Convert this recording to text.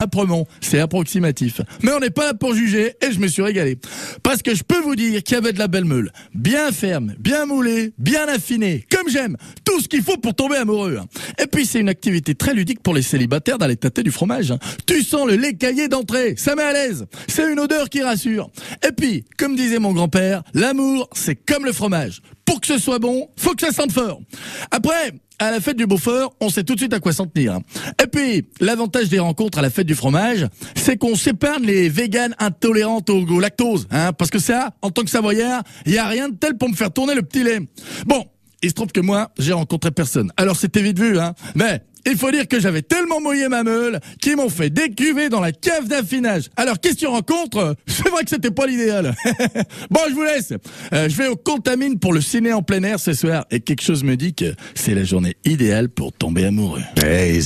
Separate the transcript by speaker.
Speaker 1: Apremont, c'est approximatif. Mais on n'est pas là pour juger et je me suis régalé. Parce que je peux vous dire qu'il y avait de la belle meule. Bien ferme, bien moulée, bien affinée, comme j'aime. Tout ce qu'il faut pour tomber amoureux. Et puis c'est une activité très ludique pour les célibataires d'aller tâter du fromage. Tu sens le lait caillé d'entrée, ça met à l'aise. C'est une odeur qui rassure. Et puis, comme disait mon grand-père, l'amour, c'est comme le fromage. Que ce soit bon, faut que ça sente fort. Après, à la fête du Beaufort, on sait tout de suite à quoi s'en tenir. Et puis, l'avantage des rencontres à la fête du fromage, c'est qu'on s'épargne les véganes intolérantes au lactose, hein, parce que ça, en tant que savoyard, il y a rien de tel pour me faire tourner le petit lait. Bon, il se trouve que moi, j'ai rencontré personne. Alors c'était vite vu, hein. Mais il faut dire que j'avais tellement mouillé ma meule qu'ils m'ont fait décuver dans la cave d'affinage. Alors, question rencontre, c'est vrai que c'était pas l'idéal. bon, je vous laisse. Euh, je vais au Contamine pour le ciné en plein air ce soir et quelque chose me dit que c'est la journée idéale pour tomber amoureux.
Speaker 2: Si